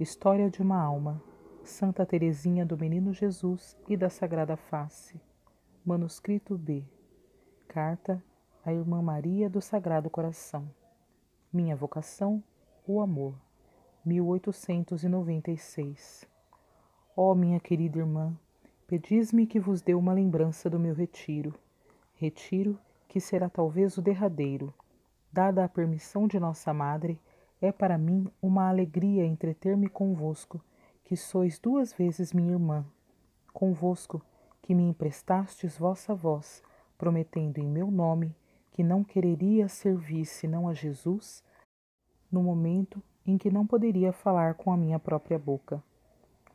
História de uma Alma, Santa Teresinha do Menino Jesus e da Sagrada Face. Manuscrito B. Carta à Irmã Maria do Sagrado Coração. Minha vocação, o amor. 1896. Ó oh, minha querida irmã, pedis-me que vos dê uma lembrança do meu retiro. Retiro que será talvez o derradeiro. Dada a permissão de nossa Madre, é para mim uma alegria entreter-me convosco, que sois duas vezes minha irmã. Convosco, que me emprestastes vossa voz, prometendo em meu nome que não quereria servir senão a Jesus, no momento em que não poderia falar com a minha própria boca.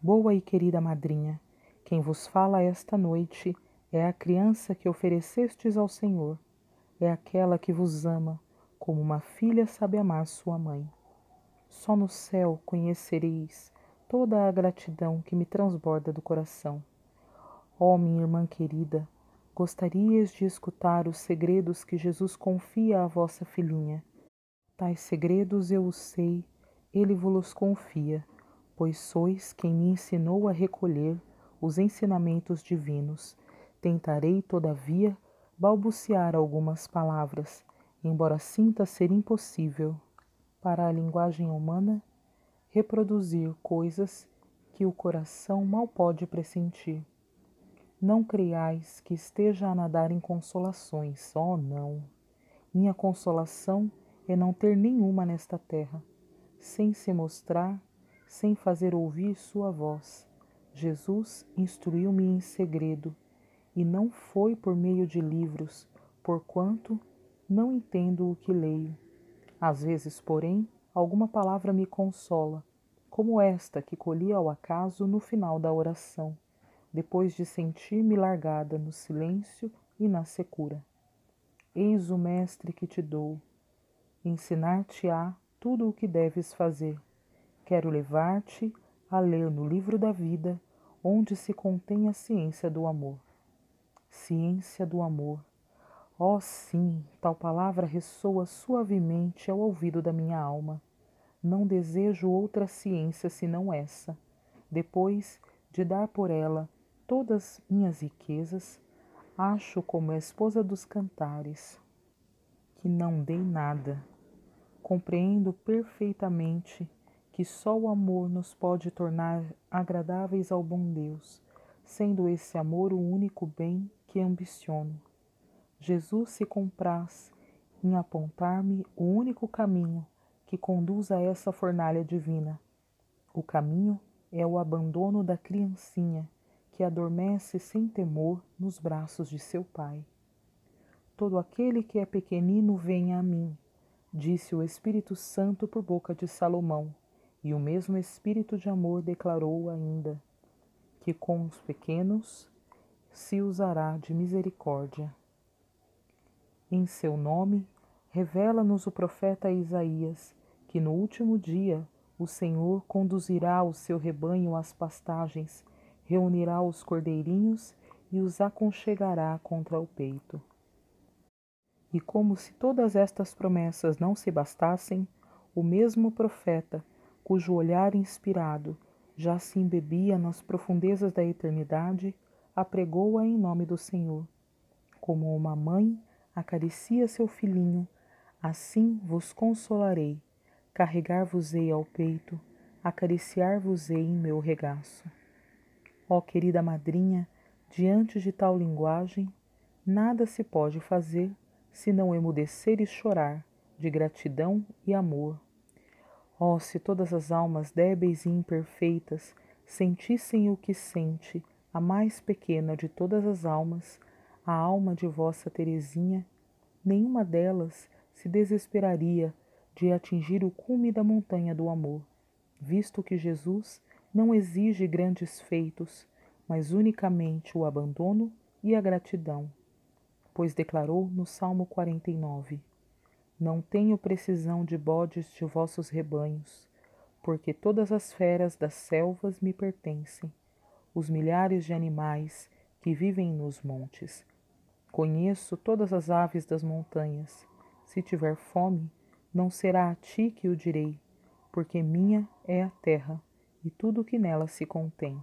Boa e querida madrinha, quem vos fala esta noite é a criança que oferecestes ao Senhor, é aquela que vos ama, como uma filha sabe amar sua mãe. Só no céu conhecereis toda a gratidão que me transborda do coração. Oh, minha irmã querida, gostarias de escutar os segredos que Jesus confia à vossa filhinha. Tais segredos eu os sei, ele vos confia, pois sois quem me ensinou a recolher os ensinamentos divinos. Tentarei, todavia, balbuciar algumas palavras, embora sinta ser impossível para a linguagem humana reproduzir coisas que o coração mal pode pressentir. Não creiais que esteja a nadar em consolações, oh não. Minha consolação é não ter nenhuma nesta terra, sem se mostrar, sem fazer ouvir sua voz. Jesus instruiu-me em segredo, e não foi por meio de livros, porquanto não entendo o que leio às vezes, porém, alguma palavra me consola, como esta que colhi ao acaso no final da oração, depois de sentir-me largada no silêncio e na secura. Eis o Mestre que te dou. Ensinar-te-á tudo o que deves fazer. Quero levar-te a ler no livro da vida, onde se contém a ciência do amor. Ciência do amor Oh, sim, tal palavra ressoa suavemente ao ouvido da minha alma. Não desejo outra ciência senão essa. Depois de dar por ela todas minhas riquezas, acho como a esposa dos cantares, que não dei nada. Compreendo perfeitamente que só o amor nos pode tornar agradáveis ao bom Deus, sendo esse amor o único bem que ambiciono. Jesus se compraz em apontar-me o único caminho que conduz a essa fornalha divina. O caminho é o abandono da criancinha que adormece sem temor nos braços de seu pai. Todo aquele que é pequenino venha a mim, disse o Espírito Santo por boca de Salomão, e o mesmo Espírito de amor declarou ainda que com os pequenos se usará de misericórdia. Em seu nome, revela-nos o profeta Isaías que no último dia o Senhor conduzirá o seu rebanho às pastagens, reunirá os cordeirinhos e os aconchegará contra o peito. E como se todas estas promessas não se bastassem, o mesmo profeta, cujo olhar inspirado já se embebia nas profundezas da eternidade, apregou-a em nome do Senhor, como uma mãe acaricia seu filhinho, assim vos consolarei, carregar-vos-ei ao peito, acariciar-vos-ei em meu regaço. Ó querida madrinha, diante de tal linguagem, nada se pode fazer senão emudecer e chorar de gratidão e amor. Ó, se todas as almas débeis e imperfeitas sentissem o que sente a mais pequena de todas as almas, a alma de vossa Teresinha, nenhuma delas se desesperaria de atingir o cume da montanha do amor, visto que Jesus não exige grandes feitos, mas unicamente o abandono e a gratidão, pois declarou no Salmo 49: Não tenho precisão de bodes de vossos rebanhos, porque todas as feras das selvas me pertencem, os milhares de animais que vivem nos montes Conheço todas as aves das montanhas. Se tiver fome, não será a ti que o direi, porque minha é a terra e tudo o que nela se contém.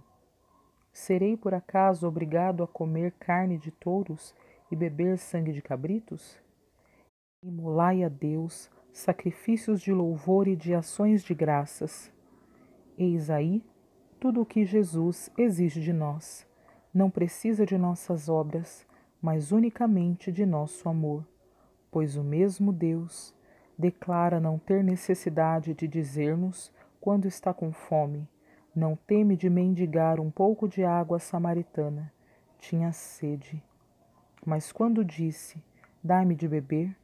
Serei por acaso obrigado a comer carne de touros e beber sangue de cabritos? Imolai a Deus sacrifícios de louvor e de ações de graças. Eis aí tudo o que Jesus exige de nós. Não precisa de nossas obras, mas unicamente de nosso amor, pois o mesmo Deus declara não ter necessidade de dizer-nos quando está com fome não teme de mendigar um pouco de água samaritana. Tinha sede. Mas quando disse: Dai-me de beber,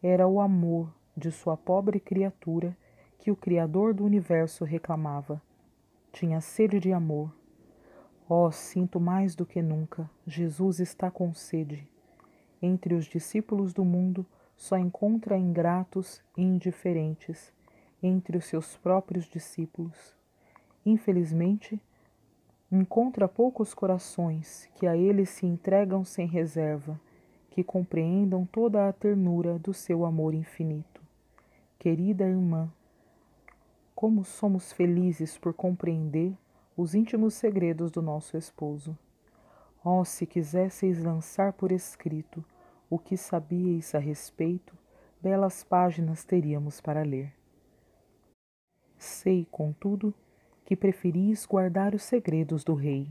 era o amor de sua pobre criatura que o Criador do universo reclamava. Tinha sede de amor. Oh, sinto mais do que nunca, Jesus está com sede. Entre os discípulos do mundo só encontra ingratos e indiferentes, entre os seus próprios discípulos infelizmente, encontra poucos corações que a ele se entregam sem reserva, que compreendam toda a ternura do seu amor infinito. Querida irmã, como somos felizes por compreender os íntimos segredos do nosso esposo. Oh, se quisesseis lançar por escrito o que sabíeis a respeito, belas páginas teríamos para ler. Sei, contudo, que preferis guardar os segredos do Rei.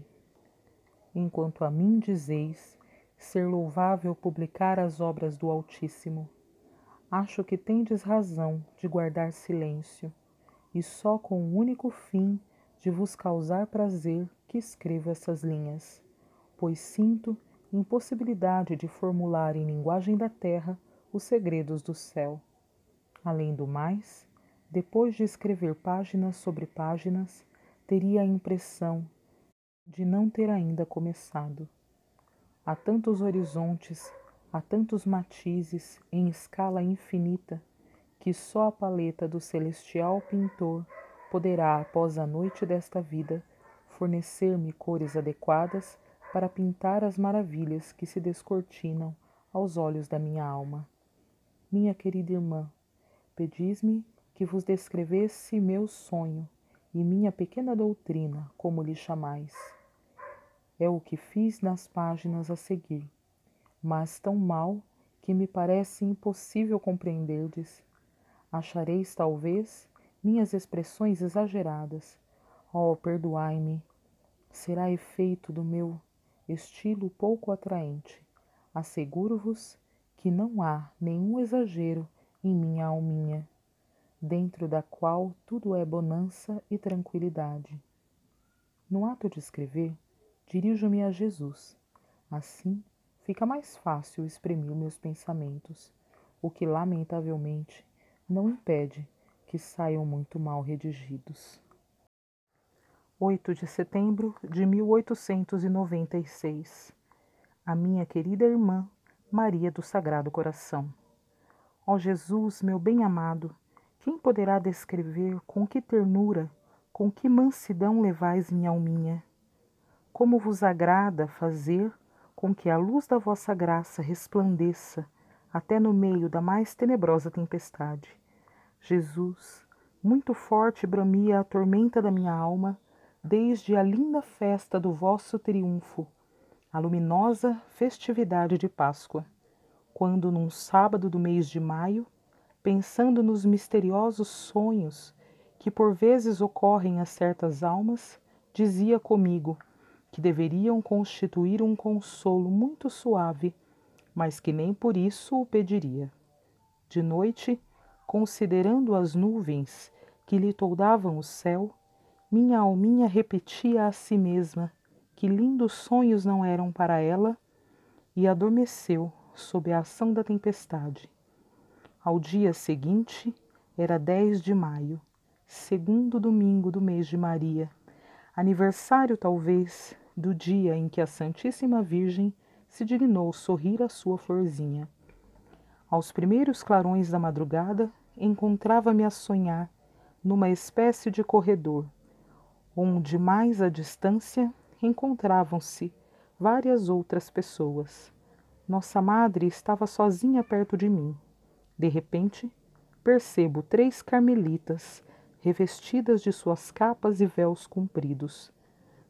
Enquanto a mim dizeis ser louvável publicar as obras do Altíssimo, acho que tendes razão de guardar silêncio, e só com o único fim de vos causar prazer que escrevo essas linhas, pois sinto impossibilidade de formular em linguagem da terra os segredos do céu. Além do mais, depois de escrever páginas sobre páginas, teria a impressão de não ter ainda começado. Há tantos horizontes, há tantos matizes em escala infinita, que só a paleta do celestial pintor poderá, após a noite desta vida, fornecer-me cores adequadas para pintar as maravilhas que se descortinam aos olhos da minha alma. Minha querida irmã, pedis-me que vos descrevesse meu sonho e minha pequena doutrina, como lhe chamais. É o que fiz nas páginas a seguir, mas tão mal que me parece impossível compreenderdes. Achareis, talvez, minhas expressões exageradas. Oh, perdoai-me. Será efeito do meu estilo pouco atraente. Asseguro-vos que não há nenhum exagero em minha alminha dentro da qual tudo é bonança e tranquilidade. No ato de escrever, dirijo-me a Jesus. Assim, fica mais fácil exprimir meus pensamentos, o que, lamentavelmente, não impede que saiam muito mal redigidos. 8 de setembro de 1896 A minha querida irmã Maria do Sagrado Coração. Ó Jesus, meu bem-amado, quem poderá descrever com que ternura, com que mansidão levais minha alminha? Como vos agrada fazer com que a luz da vossa graça resplandeça até no meio da mais tenebrosa tempestade. Jesus, muito forte bramia a tormenta da minha alma, desde a linda festa do vosso triunfo, a luminosa festividade de Páscoa, quando num sábado do mês de maio pensando nos misteriosos sonhos que por vezes ocorrem a certas almas, dizia comigo que deveriam constituir um consolo muito suave, mas que nem por isso o pediria. De noite, considerando as nuvens que lhe toldavam o céu, minha alminha repetia a si mesma que lindos sonhos não eram para ela e adormeceu sob a ação da tempestade. Ao dia seguinte, era 10 de maio, segundo domingo do mês de Maria, aniversário talvez do dia em que a Santíssima Virgem se dignou sorrir à sua florzinha. Aos primeiros clarões da madrugada, encontrava-me a sonhar numa espécie de corredor, onde mais à distância encontravam-se várias outras pessoas. Nossa madre estava sozinha perto de mim. De repente, percebo três carmelitas revestidas de suas capas e véus compridos,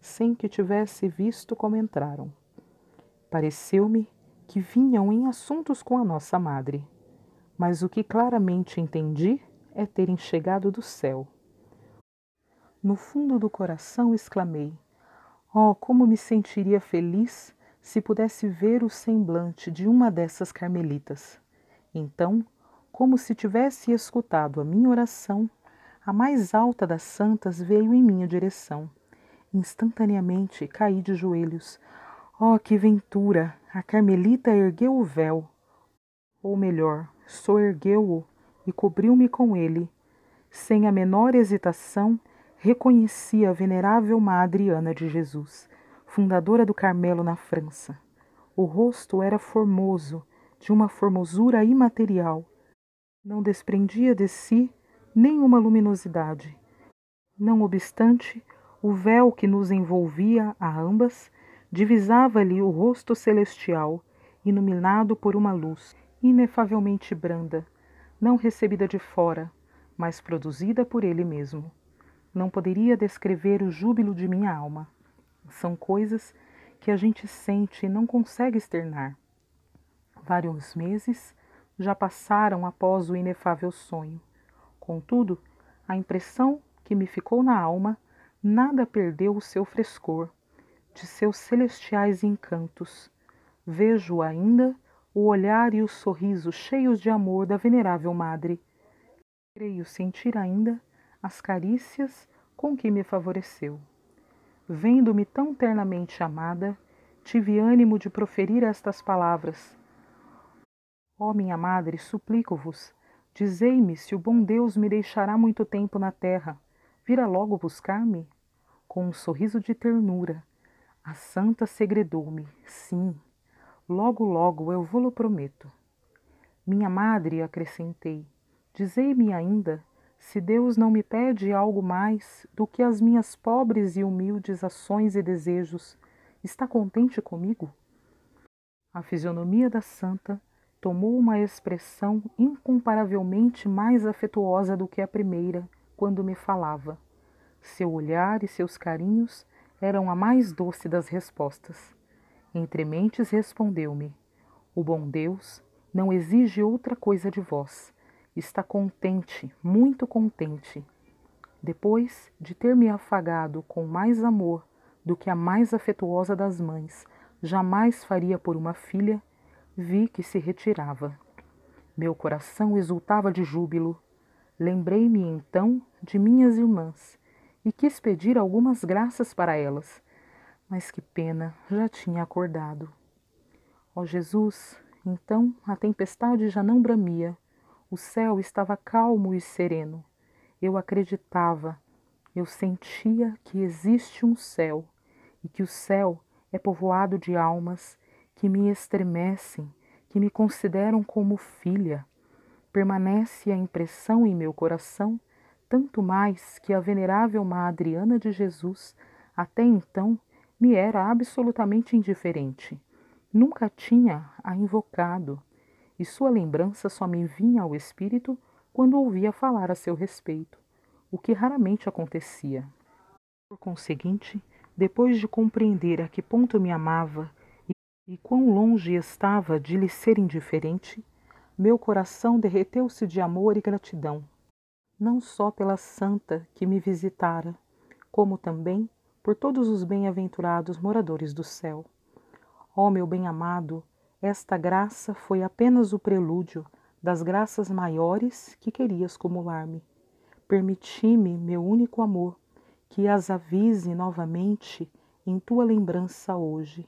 sem que tivesse visto como entraram. Pareceu-me que vinham em assuntos com a nossa madre, mas o que claramente entendi é terem chegado do céu. No fundo do coração exclamei: Oh, como me sentiria feliz se pudesse ver o semblante de uma dessas carmelitas. Então, como se tivesse escutado a minha oração, a mais alta das santas veio em minha direção. Instantaneamente caí de joelhos. Oh, que ventura! A Carmelita ergueu o véu. Ou melhor, soergueu-o e cobriu-me com ele. Sem a menor hesitação, reconheci a venerável Madre Ana de Jesus, fundadora do Carmelo na França. O rosto era formoso, de uma formosura imaterial. Não desprendia de si nenhuma luminosidade. Não obstante, o véu que nos envolvia a ambas divisava-lhe o rosto celestial, iluminado por uma luz inefavelmente branda, não recebida de fora, mas produzida por ele mesmo. Não poderia descrever o júbilo de minha alma. São coisas que a gente sente e não consegue externar. Vários meses já passaram após o inefável sonho. Contudo, a impressão que me ficou na alma nada perdeu o seu frescor, de seus celestiais encantos. Vejo ainda o olhar e o sorriso cheios de amor da venerável Madre. Creio sentir ainda as carícias com que me favoreceu. Vendo-me tão ternamente amada, tive ânimo de proferir estas palavras. Ó oh, minha Madre, suplico-vos, Dizei-me se o bom Deus me deixará muito tempo na terra. Virá logo buscar-me? Com um sorriso de ternura, a santa segredou-me: Sim, logo, logo eu vou-lo prometo. Minha madre, acrescentei, dizei-me ainda se Deus não me pede algo mais do que as minhas pobres e humildes ações e desejos. Está contente comigo? A fisionomia da santa tomou uma expressão incomparavelmente mais afetuosa do que a primeira, quando me falava. Seu olhar e seus carinhos eram a mais doce das respostas. Entre mentes respondeu-me: O bom Deus não exige outra coisa de vós. Está contente, muito contente. Depois de ter me afagado com mais amor do que a mais afetuosa das mães jamais faria por uma filha, vi que se retirava. Meu coração exultava de júbilo. Lembrei-me então de minhas irmãs e quis pedir algumas graças para elas, mas que pena, já tinha acordado. Ó Jesus, então a tempestade já não bramia, o céu estava calmo e sereno. Eu acreditava, eu sentia que existe um céu e que o céu é povoado de almas que me estremecem, que me consideram como filha. Permanece a impressão em meu coração, tanto mais que a venerável Madre Ana de Jesus, até então, me era absolutamente indiferente. Nunca tinha a invocado, e sua lembrança só me vinha ao espírito quando ouvia falar a seu respeito, o que raramente acontecia. Por conseguinte, depois de compreender a que ponto me amava e quão longe estava de lhe ser indiferente, meu coração derreteu-se de amor e gratidão, não só pela santa que me visitara, como também por todos os bem-aventurados moradores do céu. Ó oh, meu bem-amado, esta graça foi apenas o prelúdio das graças maiores que querias acumular-me. Permiti-me, meu único amor, que as avise novamente em tua lembrança hoje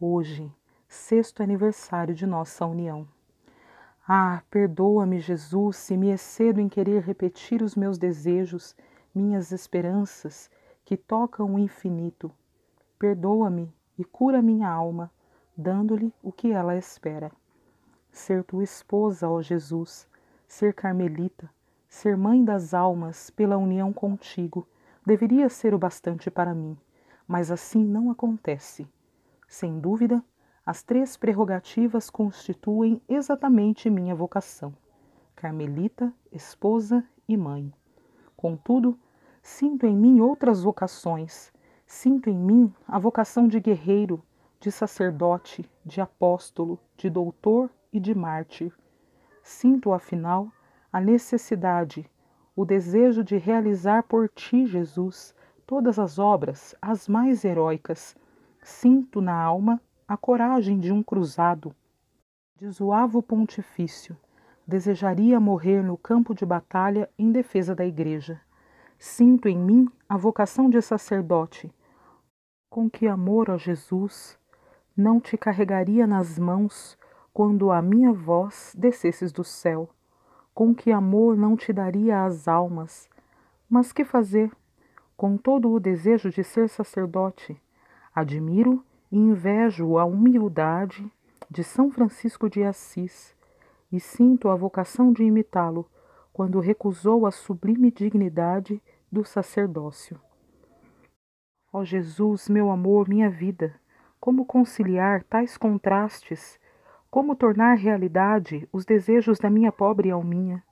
hoje, sexto aniversário de nossa união. Ah, perdoa-me, Jesus, se me excedo em querer repetir os meus desejos, minhas esperanças, que tocam o infinito. Perdoa-me e cura minha alma, dando-lhe o que ela espera. Ser tua esposa, ó Jesus, ser carmelita, ser mãe das almas pela união contigo, deveria ser o bastante para mim, mas assim não acontece. Sem dúvida, as três prerrogativas constituem exatamente minha vocação: carmelita, esposa e mãe. Contudo, sinto em mim outras vocações. Sinto em mim a vocação de guerreiro, de sacerdote, de apóstolo, de doutor e de mártir. Sinto, afinal, a necessidade, o desejo de realizar por ti, Jesus, todas as obras, as mais heróicas. Sinto na alma a coragem de um cruzado. De zoavo pontifício, desejaria morrer no campo de batalha em defesa da Igreja. Sinto em mim a vocação de sacerdote. Com que amor, ó Jesus, não te carregaria nas mãos quando a minha voz descesses do céu? Com que amor não te daria as almas? Mas que fazer? Com todo o desejo de ser sacerdote, admiro e invejo a humildade de São Francisco de Assis e sinto a vocação de imitá-lo quando recusou a sublime dignidade do sacerdócio. Ó Jesus, meu amor, minha vida, como conciliar tais contrastes? Como tornar realidade os desejos da minha pobre alminha?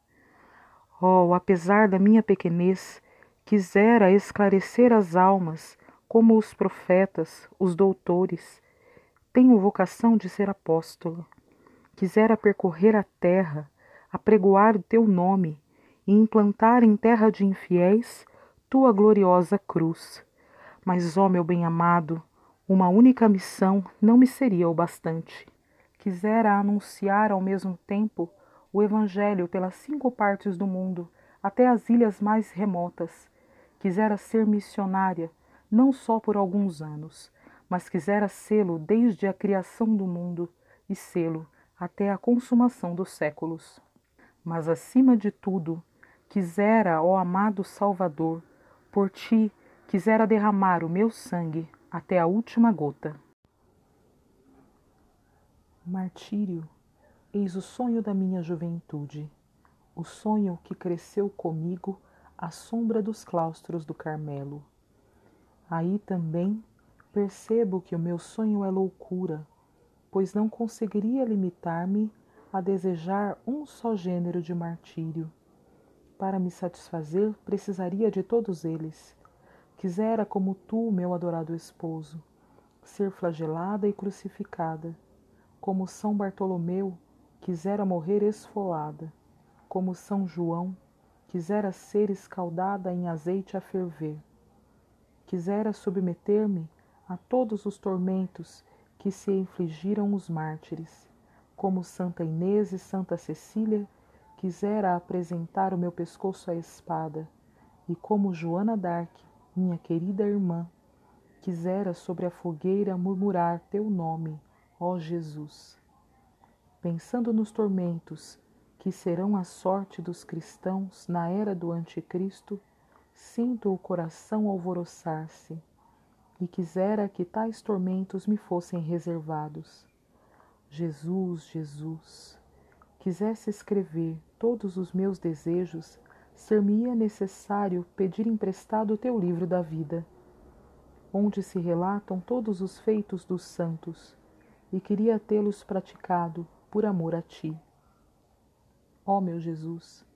Oh, apesar da minha pequenez, quisera esclarecer as almas como os profetas, os doutores. Tenho vocação de ser apóstolo. Quisera percorrer a terra, apregoar o teu nome e implantar em terra de infiéis tua gloriosa cruz. Mas, ó meu bem-amado, uma única missão não me seria o bastante. Quisera anunciar ao mesmo tempo o Evangelho pelas cinco partes do mundo, até as ilhas mais remotas. Quisera ser missionária não só por alguns anos, mas quisera sê-lo desde a criação do mundo e sê-lo até a consumação dos séculos. Mas acima de tudo, quisera, ó amado Salvador, por ti quisera derramar o meu sangue até a última gota. Martírio, eis o sonho da minha juventude, o sonho que cresceu comigo à sombra dos claustros do Carmelo Aí também percebo que o meu sonho é loucura, pois não conseguiria limitar-me a desejar um só gênero de martírio. Para me satisfazer, precisaria de todos eles. Quisera, como tu, meu adorado esposo, ser flagelada e crucificada. Como São Bartolomeu, quisera morrer esfolada. Como São João, quisera ser escaldada em azeite a ferver quisera submeter-me a todos os tormentos que se infligiram os mártires. Como Santa Inês e Santa Cecília, quisera apresentar o meu pescoço à espada, e como Joana d'Arc, minha querida irmã, quisera sobre a fogueira murmurar teu nome, ó Jesus. Pensando nos tormentos que serão a sorte dos cristãos na era do Anticristo, Sinto o coração alvoroçar-se e quisera que tais tormentos me fossem reservados. Jesus, Jesus, quisesse escrever todos os meus desejos, ser-me-ia necessário pedir emprestado o teu livro da vida, onde se relatam todos os feitos dos santos, e queria tê-los praticado por amor a ti. Ó meu Jesus,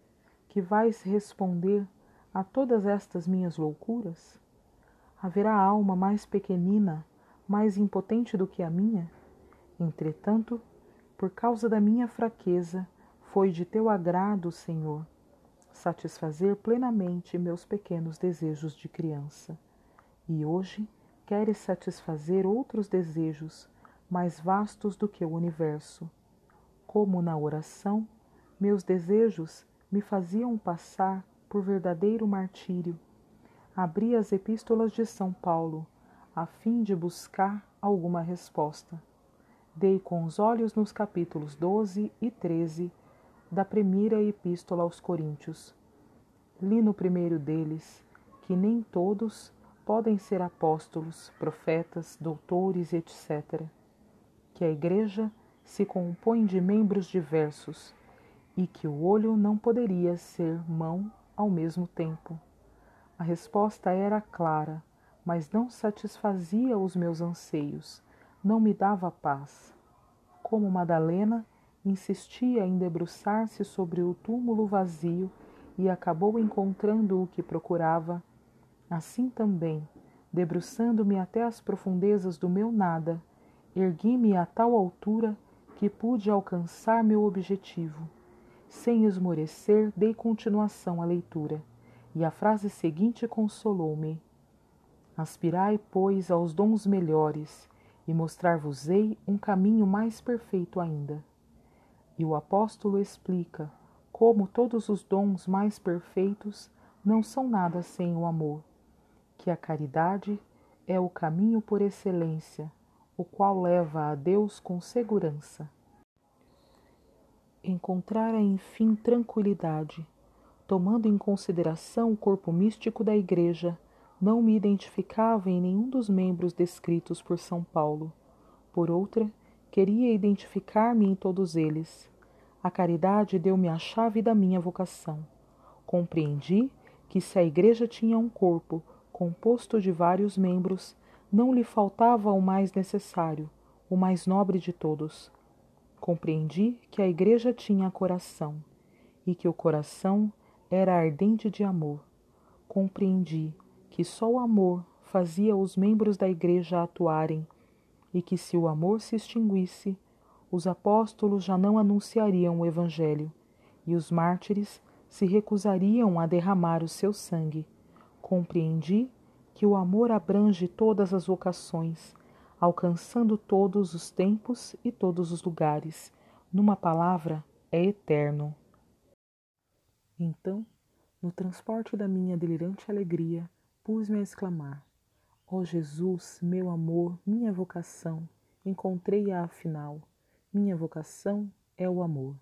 que vais responder a todas estas minhas loucuras? Haverá alma mais pequenina, mais impotente do que a minha? Entretanto, por causa da minha fraqueza, foi de teu agrado, Senhor, satisfazer plenamente meus pequenos desejos de criança. E hoje queres satisfazer outros desejos mais vastos do que o universo. Como na oração, meus desejos me faziam passar por verdadeiro martírio. Abri as epístolas de São Paulo, a fim de buscar alguma resposta. Dei com os olhos nos capítulos 12 e 13 da primeira epístola aos Coríntios. Li no primeiro deles que nem todos podem ser apóstolos, profetas, doutores, etc. Que a Igreja se compõe de membros diversos e que o olho não poderia ser mão ao mesmo tempo. A resposta era clara, mas não satisfazia os meus anseios, não me dava paz. Como Madalena, insistia em debruçar-se sobre o túmulo vazio e acabou encontrando o que procurava, assim também, debruçando-me até as profundezas do meu nada, ergui-me a tal altura que pude alcançar meu objetivo. Sem esmorecer, dei continuação à leitura, e a frase seguinte consolou-me: Aspirai, pois, aos dons melhores, e mostrar-vos-ei um caminho mais perfeito ainda. E o apóstolo explica como todos os dons mais perfeitos não são nada sem o amor, que a caridade é o caminho por excelência, o qual leva a Deus com segurança. Encontrara, enfim, tranquilidade. Tomando em consideração o corpo místico da Igreja, não me identificava em nenhum dos membros descritos por São Paulo. Por outra, queria identificar-me em todos eles. A caridade deu-me a chave da minha vocação. Compreendi que se a Igreja tinha um corpo composto de vários membros, não lhe faltava o mais necessário, o mais nobre de todos. Compreendi que a Igreja tinha coração e que o coração era ardente de amor. Compreendi que só o amor fazia os membros da Igreja atuarem e que se o amor se extinguisse, os apóstolos já não anunciariam o Evangelho e os mártires se recusariam a derramar o seu sangue. Compreendi que o amor abrange todas as vocações, alcançando todos os tempos e todos os lugares. Numa palavra, é eterno. Então, no transporte da minha delirante alegria, pus-me a exclamar: Ó oh Jesus, meu amor, minha vocação, encontrei-a afinal. Minha vocação é o amor.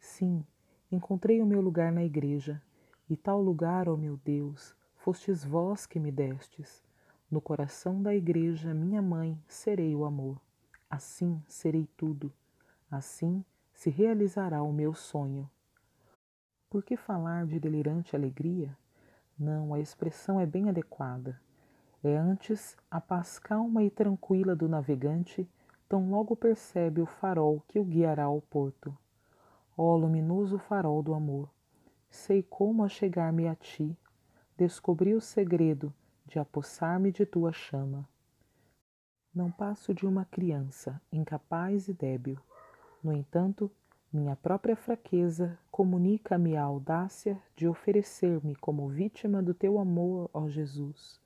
Sim, encontrei o meu lugar na igreja, e tal lugar, ó meu Deus, fostes vós que me destes. No coração da igreja, minha mãe, serei o amor. Assim serei tudo. Assim se realizará o meu sonho. Por que falar de delirante alegria? Não, a expressão é bem adequada. É antes a paz calma e tranquila do navegante tão logo percebe o farol que o guiará ao porto. Ó luminoso farol do amor, sei como achegar-me a ti, descobri o segredo de apossar-me de tua chama. Não passo de uma criança, incapaz e débil. No entanto, minha própria fraqueza comunica-me a audácia de oferecer-me como vítima do teu amor, ó Jesus.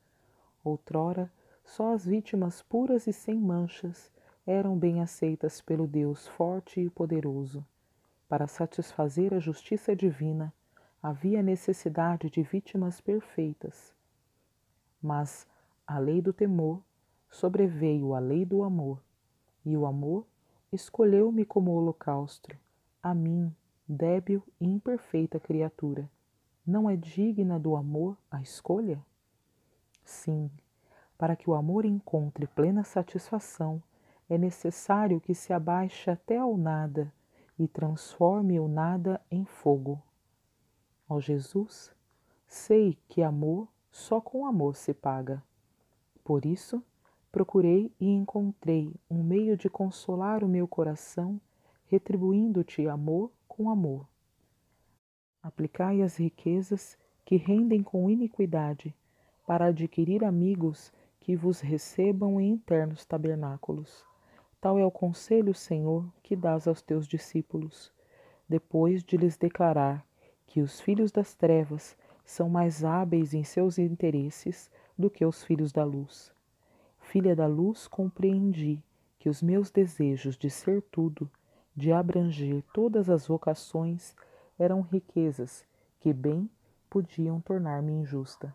Outrora, só as vítimas puras e sem manchas eram bem aceitas pelo Deus forte e poderoso. Para satisfazer a justiça divina, havia necessidade de vítimas perfeitas. Mas a lei do temor sobreveio a lei do amor, e o amor escolheu-me como holocausto, a mim, débil e imperfeita criatura. Não é digna do amor a escolha? Sim, para que o amor encontre plena satisfação, é necessário que se abaixe até ao nada e transforme o nada em fogo. Ó Jesus, sei que amor só com amor se paga. Por isso, procurei e encontrei um meio de consolar o meu coração, retribuindo-te amor com amor. Aplicai as riquezas que rendem com iniquidade, para adquirir amigos que vos recebam em internos tabernáculos. Tal é o conselho, Senhor, que dás aos teus discípulos, depois de lhes declarar que os filhos das trevas são mais hábeis em seus interesses do que os filhos da luz. Filha da luz, compreendi que os meus desejos de ser tudo, de abranger todas as vocações, eram riquezas que bem podiam tornar-me injusta.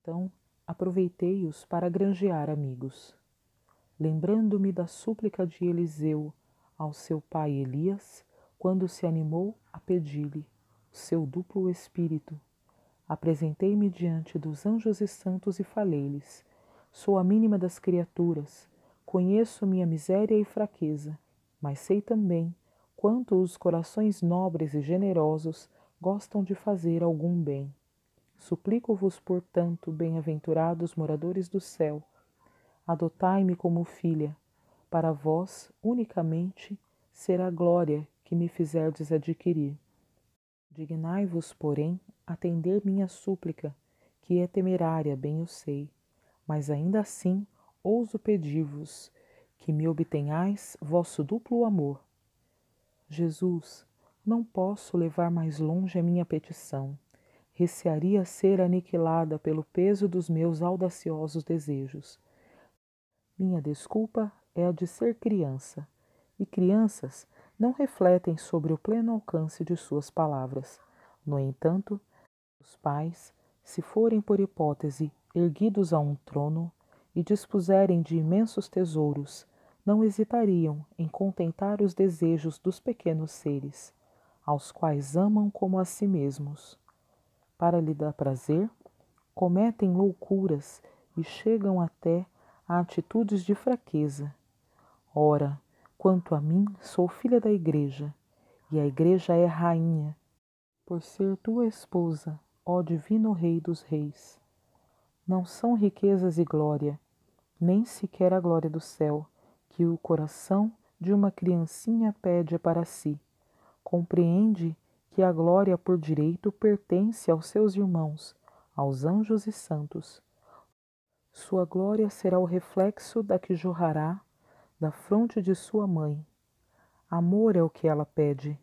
Então, aproveitei-os para granjear amigos lembrando-me da súplica de Eliseu ao seu pai Elias, quando se animou a pedir-lhe o seu duplo espírito. Apresentei-me diante dos anjos e santos e falei-lhes: Sou a mínima das criaturas, conheço minha miséria e fraqueza, mas sei também quanto os corações nobres e generosos gostam de fazer algum bem. Suplico-vos, portanto, bem-aventurados moradores do céu, Adotai-me como filha, para vós unicamente será glória que me fizerdes adquirir. Dignai-vos, porém, atender minha súplica, que é temerária, bem o sei, mas ainda assim ouso pedir-vos que me obtenhais vosso duplo amor. Jesus, não posso levar mais longe a minha petição. Recearia ser aniquilada pelo peso dos meus audaciosos desejos. Minha desculpa é a de ser criança, e crianças não refletem sobre o pleno alcance de suas palavras. No entanto, os pais, se forem por hipótese erguidos a um trono e dispuserem de imensos tesouros, não hesitariam em contentar os desejos dos pequenos seres, aos quais amam como a si mesmos. Para lhe dar prazer, cometem loucuras e chegam até a atitudes de fraqueza. Ora, Quanto a mim, sou filha da Igreja, e a Igreja é rainha, por ser tua esposa, ó Divino Rei dos Reis. Não são riquezas e glória, nem sequer a glória do céu, que o coração de uma criancinha pede para si. Compreende que a glória por direito pertence aos seus irmãos, aos anjos e santos. Sua glória será o reflexo da que jorrará da fronte de sua mãe. Amor é o que ela pede.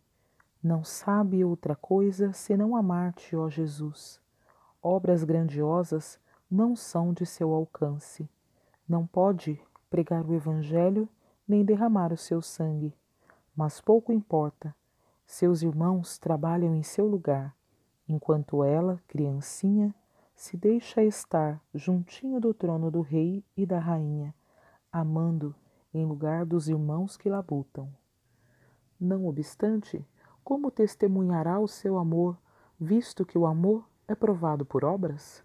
Não sabe outra coisa senão amar-te, ó Jesus. Obras grandiosas não são de seu alcance. Não pode pregar o Evangelho nem derramar o seu sangue. Mas pouco importa. Seus irmãos trabalham em seu lugar, enquanto ela, criancinha, se deixa estar juntinho do trono do rei e da rainha, amando em lugar dos irmãos que labutam. Não obstante, como testemunhará o seu amor, visto que o amor é provado por obras?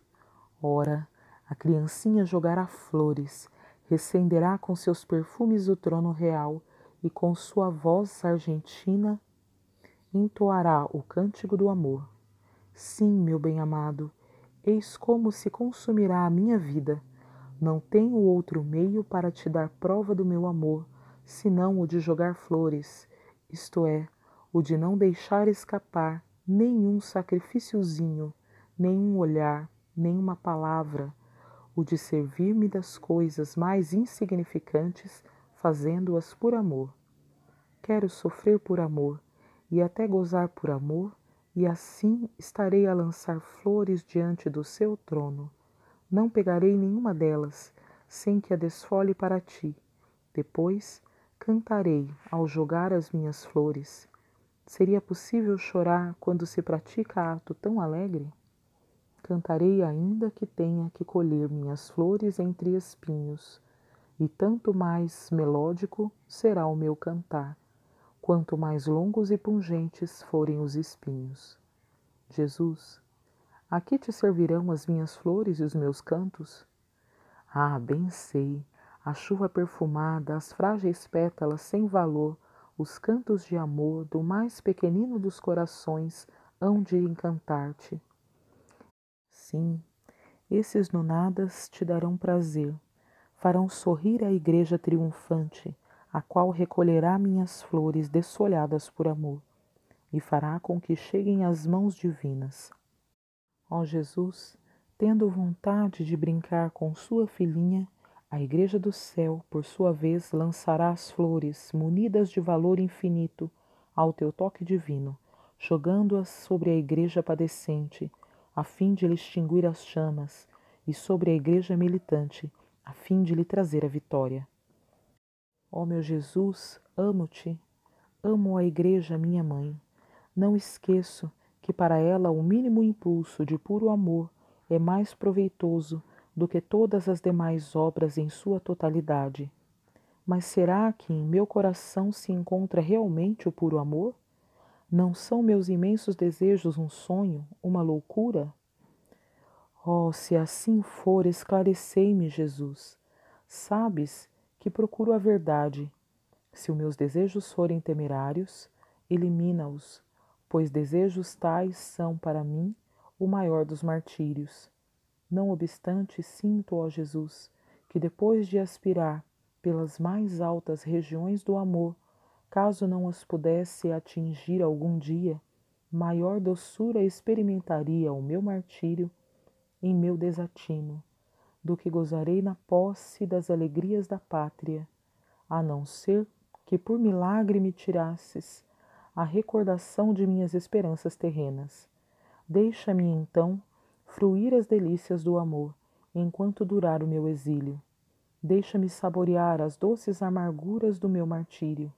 Ora, a criancinha jogará flores, recenderá com seus perfumes o trono real e com sua voz argentina entoará o cântico do amor. Sim, meu bem-amado, eis como se consumirá a minha vida não tenho outro meio para te dar prova do meu amor, senão o de jogar flores, isto é, o de não deixar escapar nenhum sacrifíciozinho, nenhum olhar, nenhuma palavra, o de servir-me das coisas mais insignificantes, fazendo-as por amor. Quero sofrer por amor e até gozar por amor, e assim estarei a lançar flores diante do seu trono não pegarei nenhuma delas, sem que a desfole para ti. Depois cantarei ao jogar as minhas flores. Seria possível chorar quando se pratica ato tão alegre? Cantarei ainda que tenha que colher minhas flores entre espinhos, e tanto mais melódico será o meu cantar, quanto mais longos e pungentes forem os espinhos. Jesus, a que te servirão as minhas flores e os meus cantos? Ah, bem sei, a chuva perfumada, as frágeis pétalas sem valor, os cantos de amor do mais pequenino dos corações hão de encantar-te. Sim, esses nonadas te darão prazer, farão sorrir a igreja triunfante, a qual recolherá minhas flores desfolhadas por amor, e fará com que cheguem às mãos divinas. Ó Jesus, tendo vontade de brincar com sua filhinha, a Igreja do Céu, por sua vez, lançará as flores, munidas de valor infinito, ao teu toque divino, jogando-as sobre a Igreja padecente, a fim de lhe extinguir as chamas, e sobre a Igreja militante, a fim de lhe trazer a vitória. Ó meu Jesus, amo-te, amo a Igreja, minha mãe. Não esqueço que para ela o mínimo impulso de puro amor é mais proveitoso do que todas as demais obras em sua totalidade. Mas será que em meu coração se encontra realmente o puro amor? Não são meus imensos desejos um sonho, uma loucura? Oh, se assim for, esclarecei-me, Jesus. Sabes que procuro a verdade. Se os meus desejos forem temerários, elimina-os pois desejos tais são para mim o maior dos martírios. Não obstante, sinto, ó Jesus, que depois de aspirar pelas mais altas regiões do amor, caso não as pudesse atingir algum dia, maior doçura experimentaria o meu martírio em meu desatino, do que gozarei na posse das alegrias da pátria, a não ser que por milagre me tirasses a recordação de minhas esperanças terrenas. Deixa-me então fruir as delícias do amor enquanto durar o meu exílio. Deixa-me saborear as doces amarguras do meu martírio.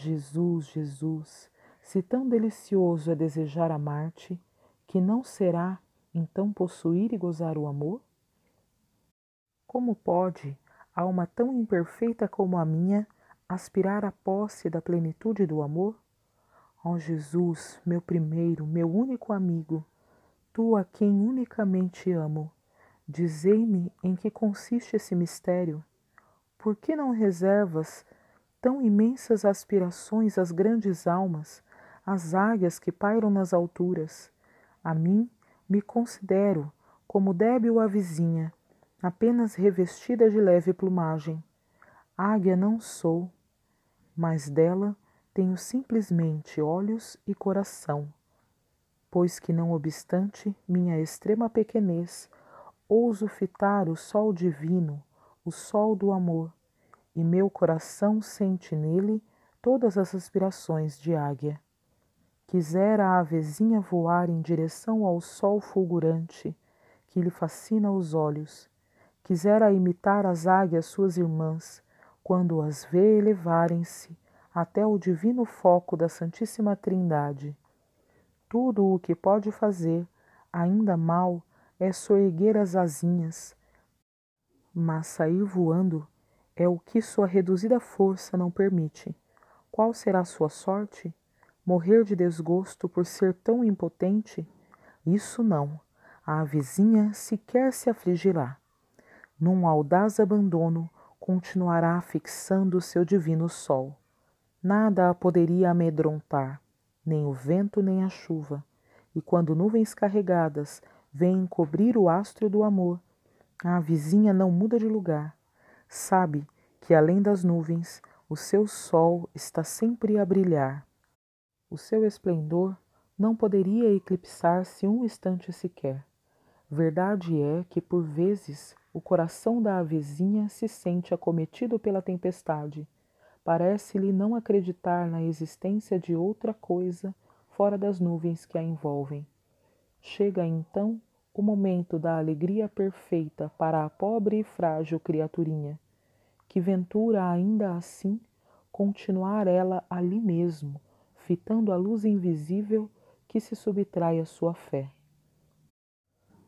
Jesus, Jesus, se tão delicioso é desejar amar-te, que não será então possuir e gozar o amor? Como pode alma tão imperfeita como a minha aspirar à posse da plenitude do amor? Ó oh Jesus, meu primeiro, meu único amigo, tu a quem unicamente amo, dizei-me em que consiste esse mistério. Por que não reservas tão imensas aspirações às grandes almas, às águias que pairam nas alturas? A mim me considero como débil a vizinha, apenas revestida de leve plumagem. Águia não sou, mas dela tenho simplesmente olhos e coração, pois que, não obstante minha extrema pequenez, ouso fitar o sol divino, o sol do amor, e meu coração sente nele todas as aspirações de águia. Quisera a avezinha voar em direção ao sol fulgurante, que lhe fascina os olhos. Quisera imitar as águias suas irmãs, quando as vê elevarem-se até o divino foco da Santíssima Trindade. Tudo o que pode fazer, ainda mal, é soerguer as asinhas, mas sair voando é o que sua reduzida força não permite. Qual será sua sorte? Morrer de desgosto por ser tão impotente? Isso não. A vizinha sequer se afligirá. Num audaz abandono, continuará fixando seu divino sol. Nada a poderia amedrontar, nem o vento nem a chuva, e quando nuvens carregadas vêm cobrir o astro do amor, a vizinha não muda de lugar. Sabe que além das nuvens, o seu sol está sempre a brilhar. O seu esplendor não poderia eclipsar-se um instante sequer. Verdade é que, por vezes, o coração da avezinha se sente acometido pela tempestade Parece-lhe não acreditar na existência de outra coisa fora das nuvens que a envolvem. Chega então o momento da alegria perfeita para a pobre e frágil criaturinha, que ventura ainda assim continuar ela ali mesmo, fitando a luz invisível que se subtrai à sua fé.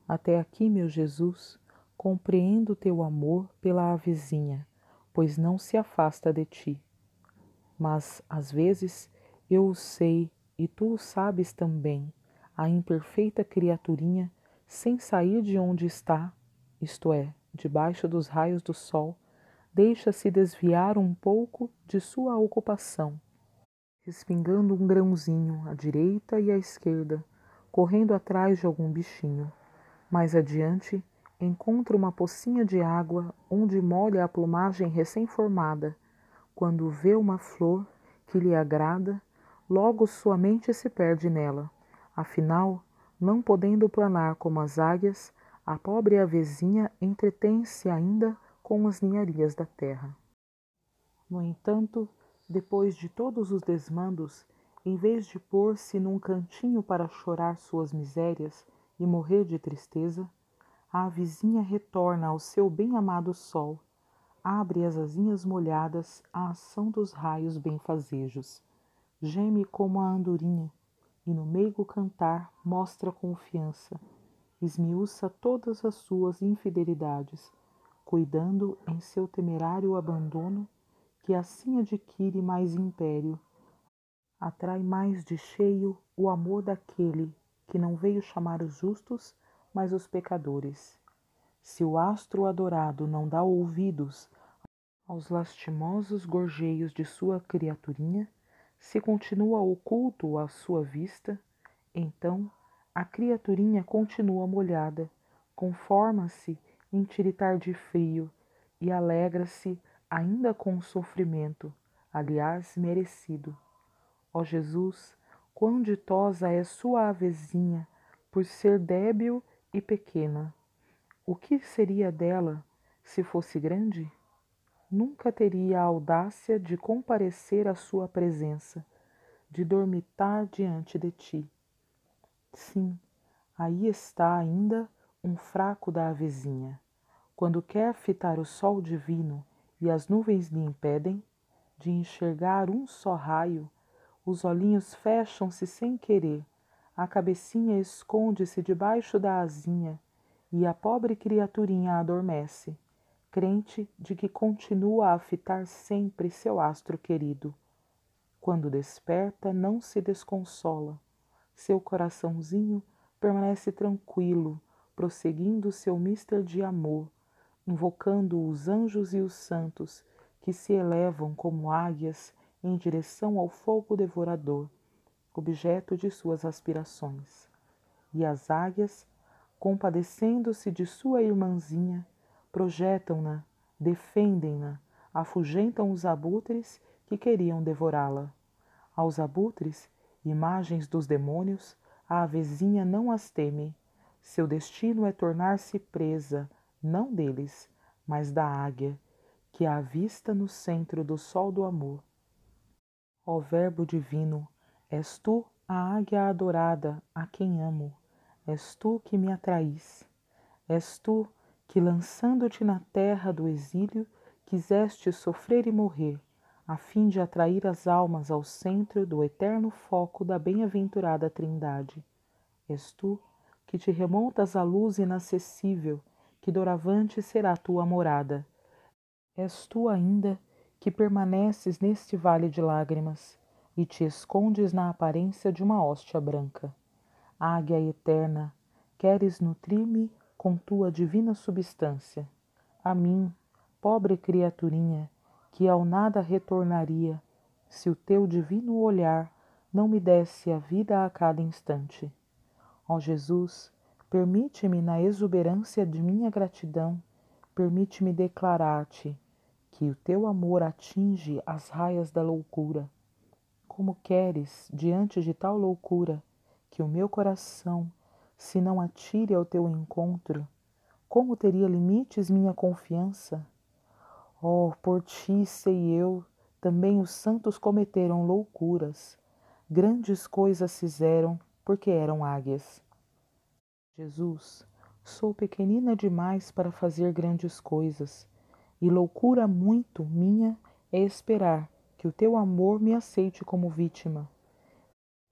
Até aqui, meu Jesus, compreendo teu amor pela avezinha pois não se afasta de ti. Mas, às vezes, eu o sei e tu o sabes também, a imperfeita criaturinha, sem sair de onde está, isto é, debaixo dos raios do sol, deixa-se desviar um pouco de sua ocupação, respingando um grãozinho à direita e à esquerda, correndo atrás de algum bichinho. Mais adiante, encontra uma pocinha de água onde molha a plumagem recém-formada. Quando vê uma flor que lhe agrada, logo sua mente se perde nela. Afinal, não podendo planar como as águias, a pobre avezinha entretém-se ainda com as ninharias da terra. No entanto, depois de todos os desmandos, em vez de pôr-se num cantinho para chorar suas misérias e morrer de tristeza, a vizinha retorna ao seu bem-amado sol, abre as asinhas molhadas à ação dos raios benfazejos, geme como a andorinha, e no meigo cantar mostra confiança, esmiuça todas as suas infidelidades, cuidando em seu temerário abandono que assim adquire mais império, atrai mais de cheio o amor daquele que não veio chamar os justos, mas os pecadores. Se o astro adorado não dá ouvidos aos lastimosos gorjeios de sua criaturinha, se continua oculto à sua vista, então a criaturinha continua molhada, conforma-se em tiritar de frio e alegra-se ainda com o sofrimento, aliás merecido. Ó Jesus, quão ditosa é sua avezinha, por ser débil e pequena. O que seria dela se fosse grande? Nunca teria a audácia de comparecer à sua presença, de dormitar diante de ti. Sim, aí está ainda um fraco da avezinha. Quando quer fitar o sol divino e as nuvens lhe impedem de enxergar um só raio, os olhinhos fecham-se sem querer, a cabecinha esconde-se debaixo da asinha e a pobre criaturinha adormece, crente de que continua a fitar sempre seu astro querido. Quando desperta, não se desconsola. Seu coraçãozinho permanece tranquilo, prosseguindo seu mister de amor, invocando os anjos e os santos que se elevam como águias em direção ao fogo devorador, objeto de suas aspirações. E as águias, compadecendo-se de sua irmãzinha, projetam-na, defendem-na, afugentam os abutres que queriam devorá-la. Aos abutres, imagens dos demônios, a avezinha não as teme. Seu destino é tornar-se presa, não deles, mas da águia, que a avista no centro do sol do amor. Ó Verbo divino, és tu a águia adorada a quem amo, és tu que me atraís, és tu que, lançando-te na terra do exílio, quiseste sofrer e morrer, a fim de atrair as almas ao centro do eterno foco da bem-aventurada Trindade. És tu que te remontas à luz inacessível, que doravante será tua morada. És tu ainda que permaneces neste vale de lágrimas e te escondes na aparência de uma hóstia branca. Águia eterna, queres nutrir-me com tua divina substância. A mim, pobre criaturinha, que ao nada retornaria, se o teu divino olhar não me desse a vida a cada instante. Ó Jesus, permite-me na exuberância de minha gratidão, permite-me declarar-te que o teu amor atinge as raias da loucura. Como queres, diante de tal loucura, que o meu coração se não atire ao teu encontro, como teria limites minha confiança? Oh, por ti sei eu, também os santos cometeram loucuras, grandes coisas fizeram porque eram águias. Jesus, sou pequenina demais para fazer grandes coisas, e loucura muito minha é esperar que o teu amor me aceite como vítima.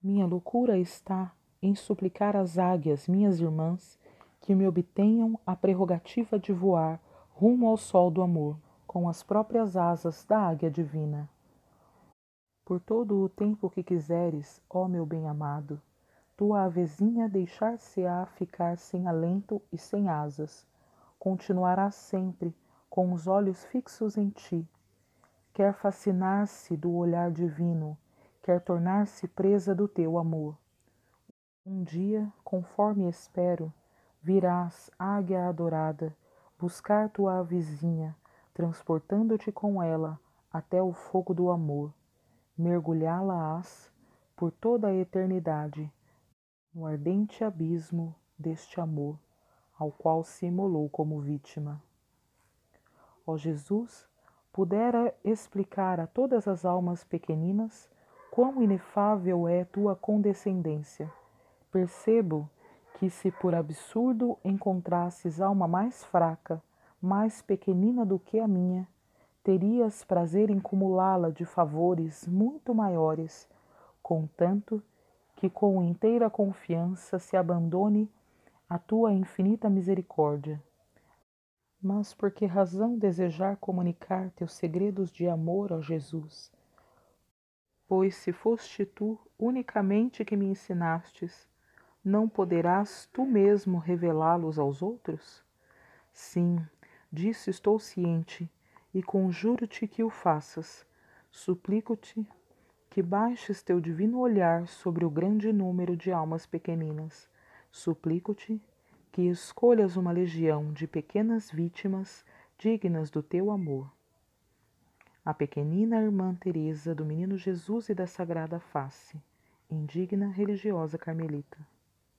Minha loucura está em suplicar às águias, minhas irmãs, que me obtenham a prerrogativa de voar rumo ao sol do amor, com as próprias asas da águia divina. Por todo o tempo que quiseres, ó meu bem-amado, tua avezinha deixar-se-á ficar sem alento e sem asas, continuará sempre com os olhos fixos em ti, quer fascinar-se do olhar divino, quer tornar-se presa do teu amor. Um dia, conforme espero, virás, águia adorada, buscar tua vizinha, transportando-te com ela até o fogo do amor. Mergulhá-la-ás por toda a eternidade no ardente abismo deste amor ao qual se imolou como vítima. Ó Jesus, pudera explicar a todas as almas pequeninas quão inefável é tua condescendência Percebo que, se por absurdo encontrasses alma mais fraca, mais pequenina do que a minha, terias prazer em cumulá-la de favores muito maiores, contanto que com inteira confiança se abandone à tua infinita misericórdia. Mas por que razão desejar comunicar teus segredos de amor a Jesus? Pois se foste tu unicamente que me ensinastes, não poderás tu mesmo revelá-los aos outros? Sim, disso estou ciente e conjuro-te que o faças. Suplico-te que baixes teu divino olhar sobre o grande número de almas pequeninas. Suplico-te que escolhas uma legião de pequenas vítimas dignas do teu amor. A pequenina irmã Teresa do Menino Jesus e da Sagrada Face indigna religiosa carmelita.